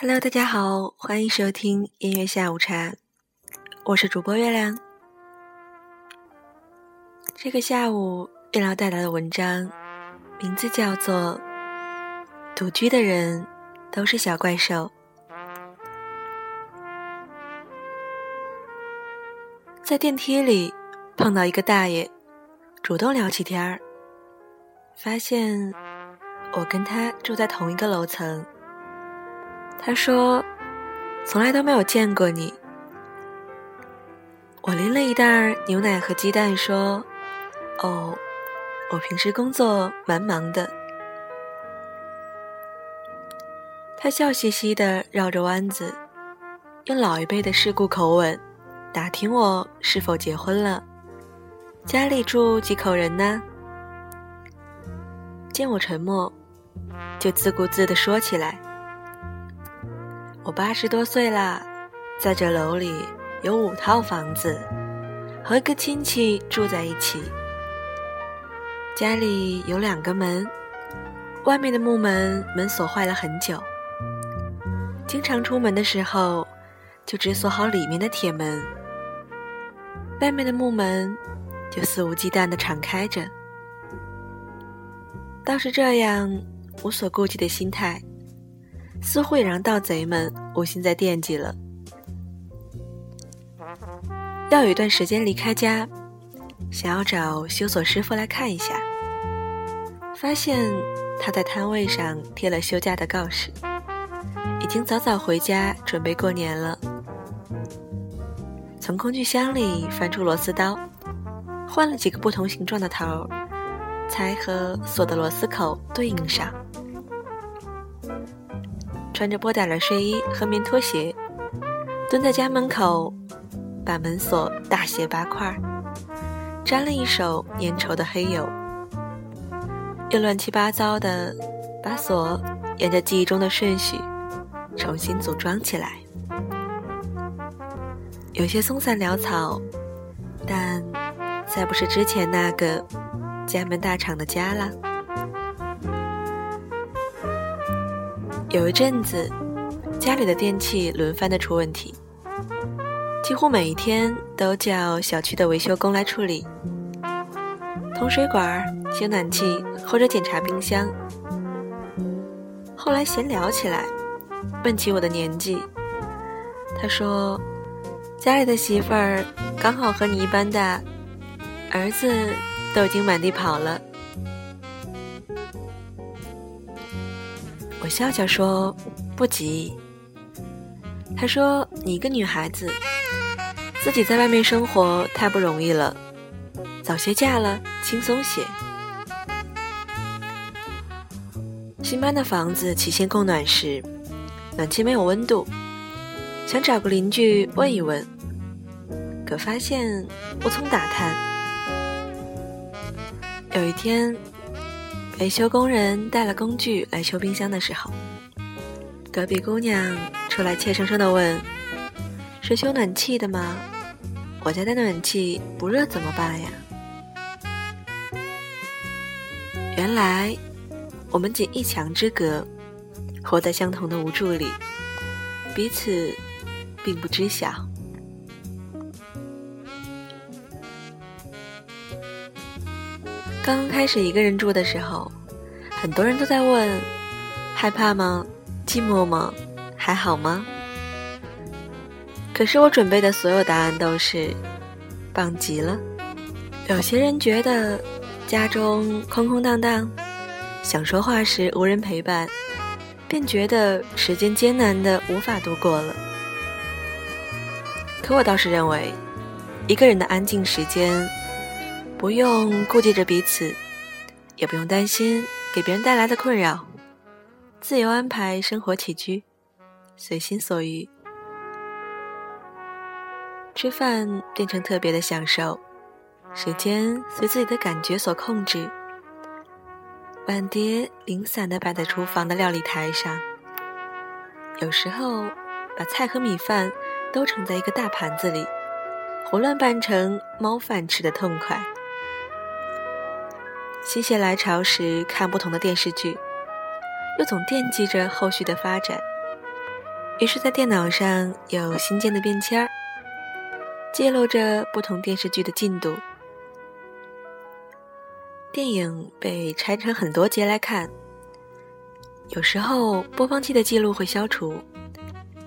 Hello，大家好，欢迎收听音乐下午茶，我是主播月亮。这个下午，月亮带来的文章名字叫做《独居的人都是小怪兽》。在电梯里碰到一个大爷，主动聊起天儿，发现我跟他住在同一个楼层。他说：“从来都没有见过你。”我拎了一袋牛奶和鸡蛋，说：“哦，我平时工作蛮忙的。”他笑嘻嘻的绕着弯子，用老一辈的世故口吻打听我是否结婚了，家里住几口人呢？见我沉默，就自顾自的说起来。我八十多岁啦，在这楼里有五套房子，和一个亲戚住在一起。家里有两个门，外面的木门门锁坏了很久，经常出门的时候就只锁好里面的铁门，外面的木门就肆无忌惮的敞开着。倒是这样无所顾忌的心态。似乎也让盗贼们无心再惦记了。要有一段时间离开家，想要找修锁师傅来看一下，发现他在摊位上贴了休假的告示，已经早早回家准备过年了。从工具箱里翻出螺丝刀，换了几个不同形状的头，才和锁的螺丝口对应上。穿着波点的睡衣和棉拖鞋，蹲在家门口，把门锁大卸八块，沾了一手粘稠的黑油，又乱七八糟的把锁沿着记忆中的顺序重新组装起来，有些松散潦草，但再不是之前那个家门大厂的家了。有一阵子，家里的电器轮番的出问题，几乎每一天都叫小区的维修工来处理，通水管、修暖气或者检查冰箱。后来闲聊起来，问起我的年纪，他说：“家里的媳妇儿刚好和你一般大，儿子都已经满地跑了。”笑笑说：“不急。”他说：“你一个女孩子，自己在外面生活太不容易了，早些嫁了轻松些。新搬的房子起先供暖时，暖气没有温度，想找个邻居问一问，可发现无从打探。有一天。”维修工人带了工具来修冰箱的时候，隔壁姑娘出来怯生生的问：“是修暖气的吗？我家的暖气不热怎么办呀？”原来我们仅一墙之隔，活在相同的无助里，彼此并不知晓。刚开始一个人住的时候，很多人都在问：害怕吗？寂寞吗？还好吗？可是我准备的所有答案都是棒极了。有些人觉得家中空空荡荡，想说话时无人陪伴，便觉得时间艰难的无法度过了。可我倒是认为，一个人的安静时间。不用顾忌着彼此，也不用担心给别人带来的困扰，自由安排生活起居，随心所欲。吃饭变成特别的享受，时间随自己的感觉所控制。碗碟零散的摆在厨房的料理台上，有时候把菜和米饭都盛在一个大盘子里，胡乱拌成猫饭吃的痛快。心血来潮时看不同的电视剧，又总惦记着后续的发展。于是，在电脑上有新建的便签儿，记录着不同电视剧的进度。电影被拆成很多节来看，有时候播放器的记录会消除，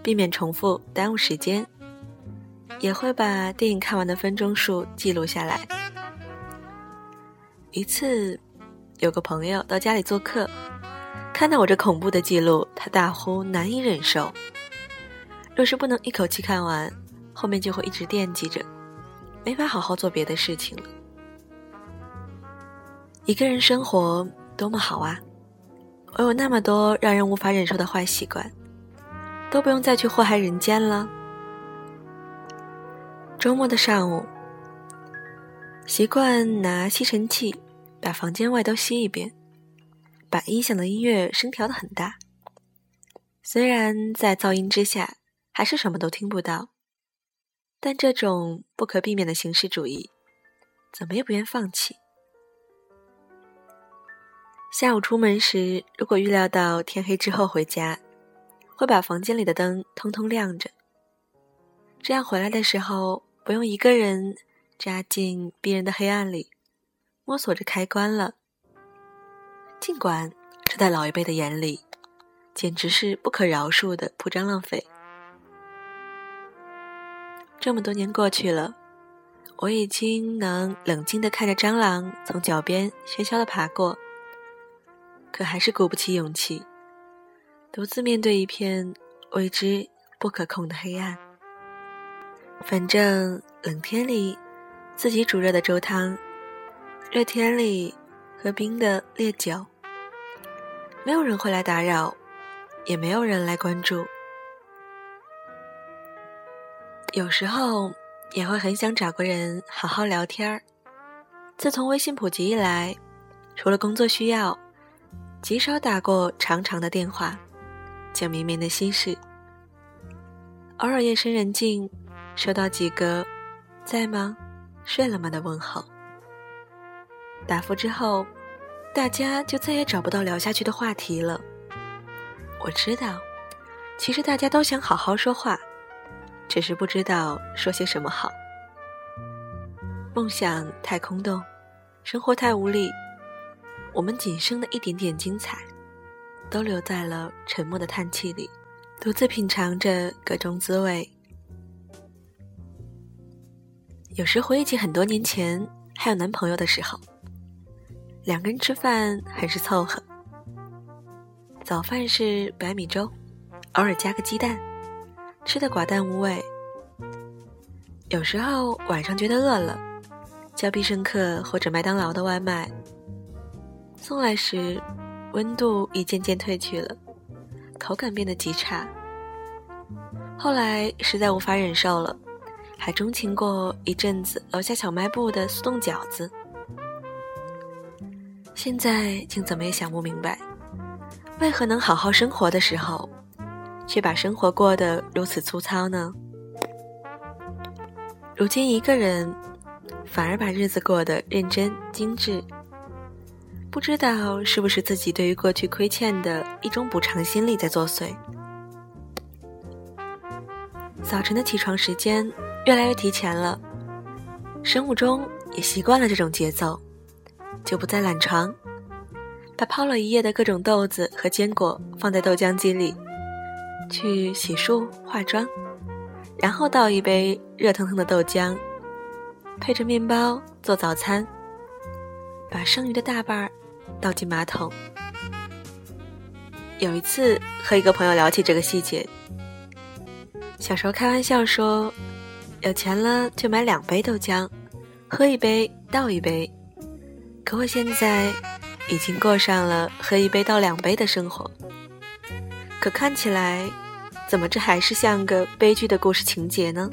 避免重复耽误时间，也会把电影看完的分钟数记录下来。一次，有个朋友到家里做客，看到我这恐怖的记录，他大呼难以忍受。若是不能一口气看完，后面就会一直惦记着，没法好好做别的事情了。一个人生活多么好啊！我有那么多让人无法忍受的坏习惯，都不用再去祸害人间了。周末的上午，习惯拿吸尘器把房间外都吸一遍，把音响的音乐声调的很大，虽然在噪音之下还是什么都听不到，但这种不可避免的形式主义，怎么也不愿放弃。下午出门时，如果预料到天黑之后回家，会把房间里的灯通通亮着，这样回来的时候不用一个人扎进逼人的黑暗里，摸索着开关了。尽管这在老一辈的眼里，简直是不可饶恕的铺张浪费。这么多年过去了，我已经能冷静地看着蟑螂从脚边喧嚣地爬过。可还是鼓不起勇气，独自面对一片未知不可控的黑暗。反正冷天里自己煮热的粥汤，热天里喝冰的烈酒，没有人会来打扰，也没有人来关注。有时候也会很想找个人好好聊天儿。自从微信普及以来，除了工作需要。极少打过长长的电话，讲绵绵的心事。偶尔夜深人静，收到几个“在吗？睡了吗”的问候。答复之后，大家就再也找不到聊下去的话题了。我知道，其实大家都想好好说话，只是不知道说些什么好。梦想太空洞，生活太无力。我们仅剩的一点点精彩，都留在了沉默的叹气里，独自品尝着各种滋味。有时回忆起很多年前还有男朋友的时候，两个人吃饭很是凑合。早饭是白米粥，偶尔加个鸡蛋，吃的寡淡无味。有时候晚上觉得饿了，叫必胜客或者麦当劳的外卖。送来时，温度已渐渐褪去了，口感变得极差。后来实在无法忍受了，还钟情过一阵子楼下小卖部的速冻饺子。现在竟怎么也想不明白，为何能好好生活的时候，却把生活过得如此粗糙呢？如今一个人，反而把日子过得认真精致。不知道是不是自己对于过去亏欠的一种补偿心理在作祟。早晨的起床时间越来越提前了，生物钟也习惯了这种节奏，就不再懒床，把泡了一夜的各种豆子和坚果放在豆浆机里，去洗漱化妆，然后倒一杯热腾腾的豆浆，配着面包做早餐，把剩余的大半儿。倒进马桶。有一次和一个朋友聊起这个细节，小时候开玩笑说，有钱了就买两杯豆浆，喝一杯倒一杯。可我现在已经过上了喝一杯倒两杯的生活。可看起来，怎么这还是像个悲剧的故事情节呢？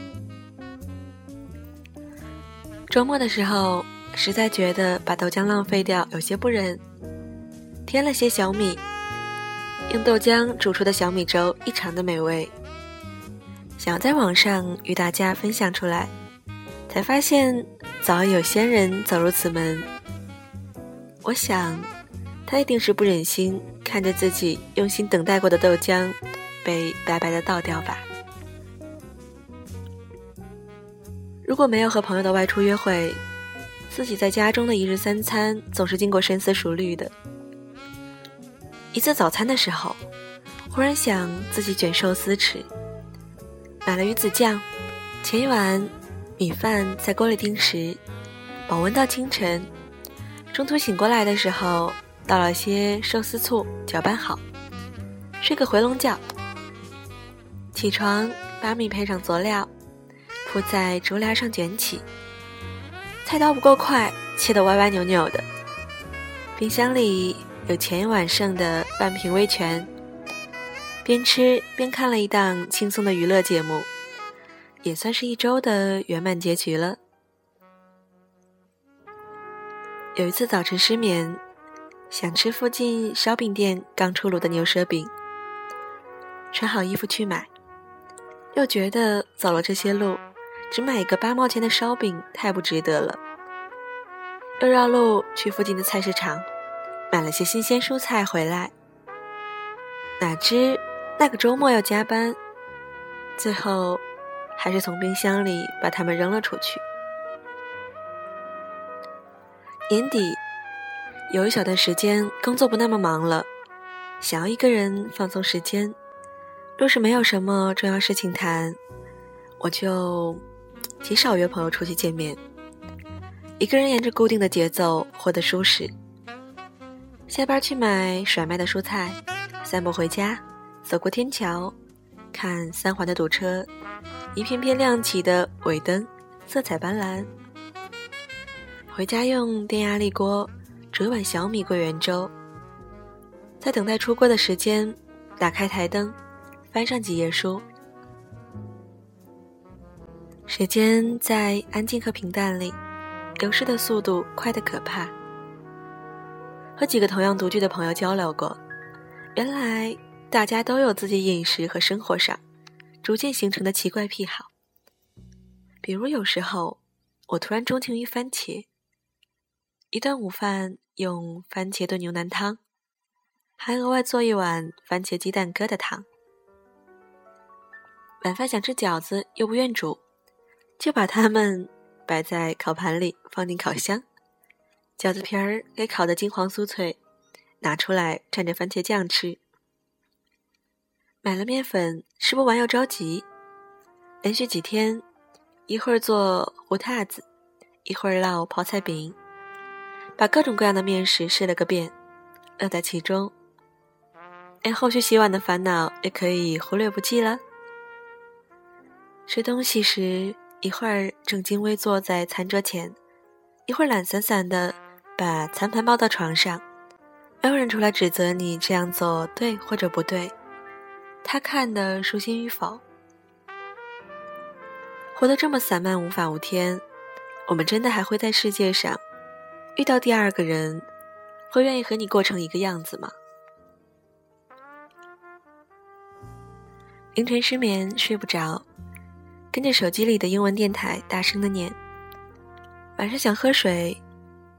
周末的时候。实在觉得把豆浆浪费掉有些不忍，添了些小米，用豆浆煮出的小米粥异常的美味。想在网上与大家分享出来，才发现早已有仙人走入此门。我想，他一定是不忍心看着自己用心等待过的豆浆被白白的倒掉吧。如果没有和朋友的外出约会，自己在家中的一日三餐总是经过深思熟虑的。一次早餐的时候，忽然想自己卷寿司吃，买了鱼子酱，前一晚米饭在锅里定时，保温到清晨。中途醒过来的时候，倒了些寿司醋，搅拌好，睡个回笼觉。起床把米配上佐料，铺在竹帘上卷起。菜刀不够快，切得歪歪扭扭的。冰箱里有前一晚剩的半瓶威泉，边吃边看了一档轻松的娱乐节目，也算是一周的圆满结局了。有一次早晨失眠，想吃附近烧饼店刚出炉的牛舌饼，穿好衣服去买，又觉得走了这些路。只买一个八毛钱的烧饼太不值得了，又绕路去附近的菜市场，买了些新鲜蔬菜回来。哪知那个周末要加班，最后还是从冰箱里把它们扔了出去。年底有一小段时间工作不那么忙了，想要一个人放松时间，若是没有什么重要事情谈，我就。极少约朋友出去见面，一个人沿着固定的节奏活得舒适。下班去买甩卖的蔬菜，散步回家，走过天桥，看三环的堵车，一片片亮起的尾灯，色彩斑斓。回家用电压力锅煮碗小米桂圆粥，在等待出锅的时间，打开台灯，翻上几页书。时间在安静和平淡里，流逝的速度快得可怕。和几个同样独居的朋友交流过，原来大家都有自己饮食和生活上逐渐形成的奇怪癖好。比如有时候我突然钟情于番茄，一顿午饭用番茄炖牛腩汤，还额外做一碗番茄鸡蛋疙瘩汤。晚饭想吃饺子又不愿煮。就把它们摆在烤盘里，放进烤箱，饺子皮儿给烤得金黄酥脆，拿出来蘸着番茄酱吃。买了面粉，吃不完又着急，连续几天，一会儿做糊塌子，一会儿烙泡菜饼，把各种各样的面食试了个遍，乐在其中，连后续洗碗的烦恼也可以忽略不计了。吃东西时。一会儿正襟危坐在餐桌前，一会儿懒散散的把餐盘抱到床上，没有人出来指责你这样做对或者不对，他看的舒心与否。活得这么散漫无法无天，我们真的还会在世界上遇到第二个人，会愿意和你过成一个样子吗？凌晨失眠睡不着。跟着手机里的英文电台大声的念。晚上想喝水，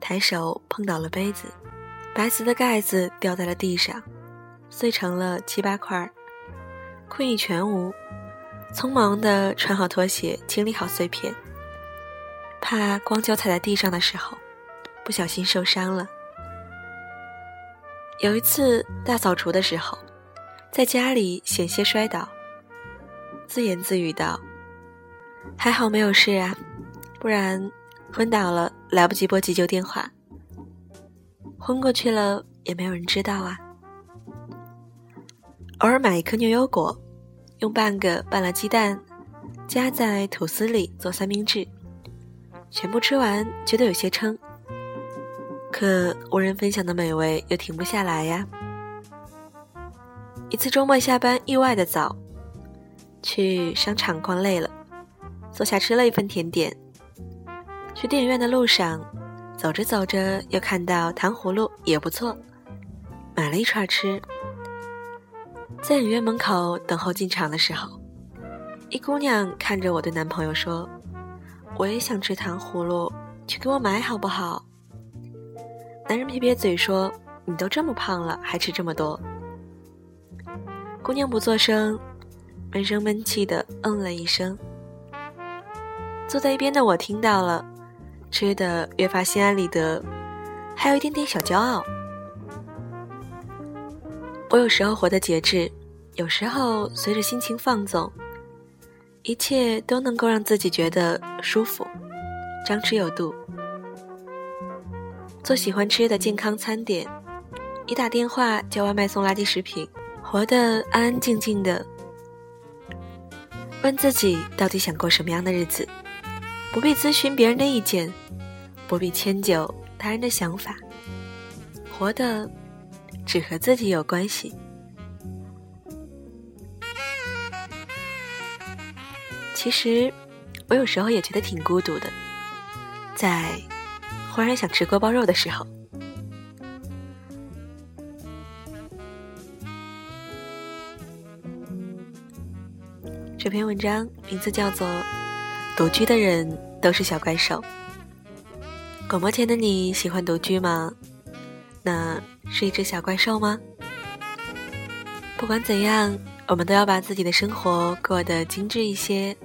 抬手碰倒了杯子，白瓷的盖子掉在了地上，碎成了七八块。困意全无，匆忙的穿好拖鞋，清理好碎片，怕光脚踩在地上的时候不小心受伤了。有一次大扫除的时候，在家里险些摔倒，自言自语道。还好没有事啊，不然昏倒了来不及拨急救电话，昏过去了也没有人知道啊。偶尔买一颗牛油果，用半个拌了鸡蛋，夹在吐司里做三明治，全部吃完觉得有些撑，可无人分享的美味又停不下来呀。一次周末下班意外的早，去商场逛累了。坐下吃了一份甜点，去电影院的路上，走着走着又看到糖葫芦也不错，买了一串吃。在影院门口等候进场的时候，一姑娘看着我对男朋友说：“我也想吃糖葫芦，去给我买好不好？”男人撇撇嘴说：“你都这么胖了，还吃这么多？”姑娘不作声，闷声闷气的嗯了一声。坐在一边的我听到了，吃的越发心安理得，还有一点点小骄傲。我有时候活得节制，有时候随着心情放纵，一切都能够让自己觉得舒服，张弛有度。做喜欢吃的健康餐点，一打电话叫外卖送垃圾食品，活得安安静静的，问自己到底想过什么样的日子。不必咨询别人的意见，不必迁就他人的想法，活的只和自己有关系。其实，我有时候也觉得挺孤独的，在忽然想吃锅包肉的时候。这篇文章名字叫做《独居的人》。都是小怪兽。广播前的你喜欢独居吗？那是一只小怪兽吗？不管怎样，我们都要把自己的生活过得精致一些，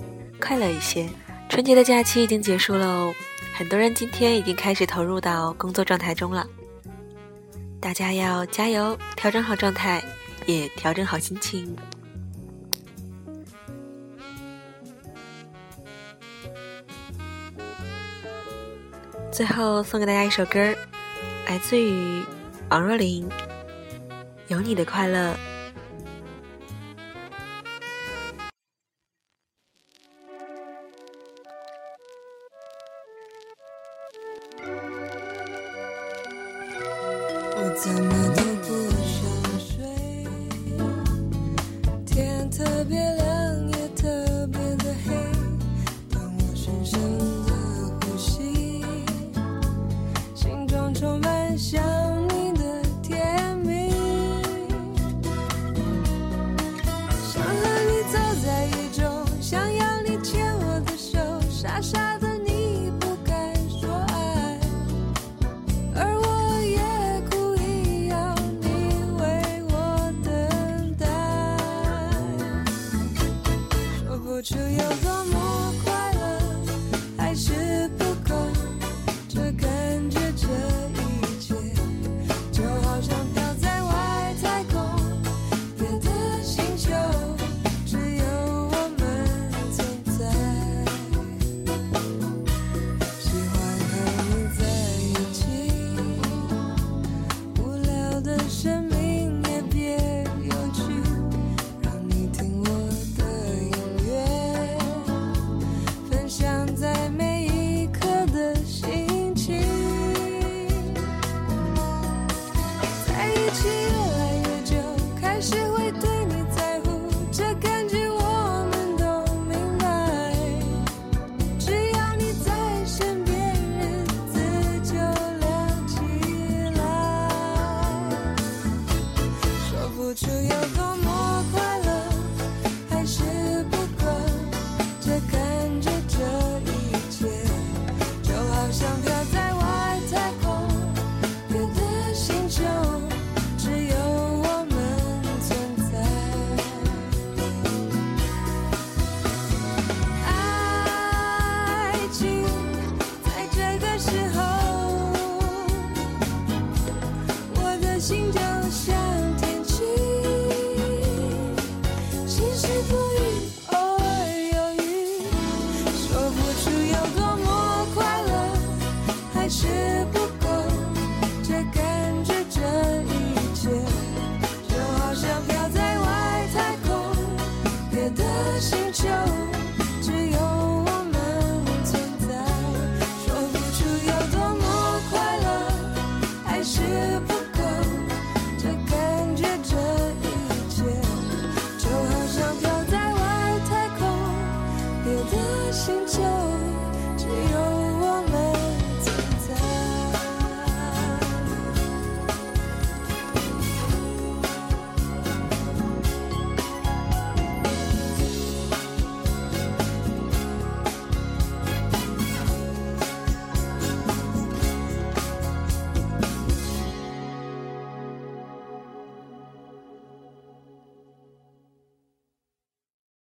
快乐一些。春节的假期已经结束喽，很多人今天已经开始投入到工作状态中了。大家要加油，调整好状态，也调整好心情。最后送给大家一首歌，来自于王若琳，《有你的快乐》。怎么都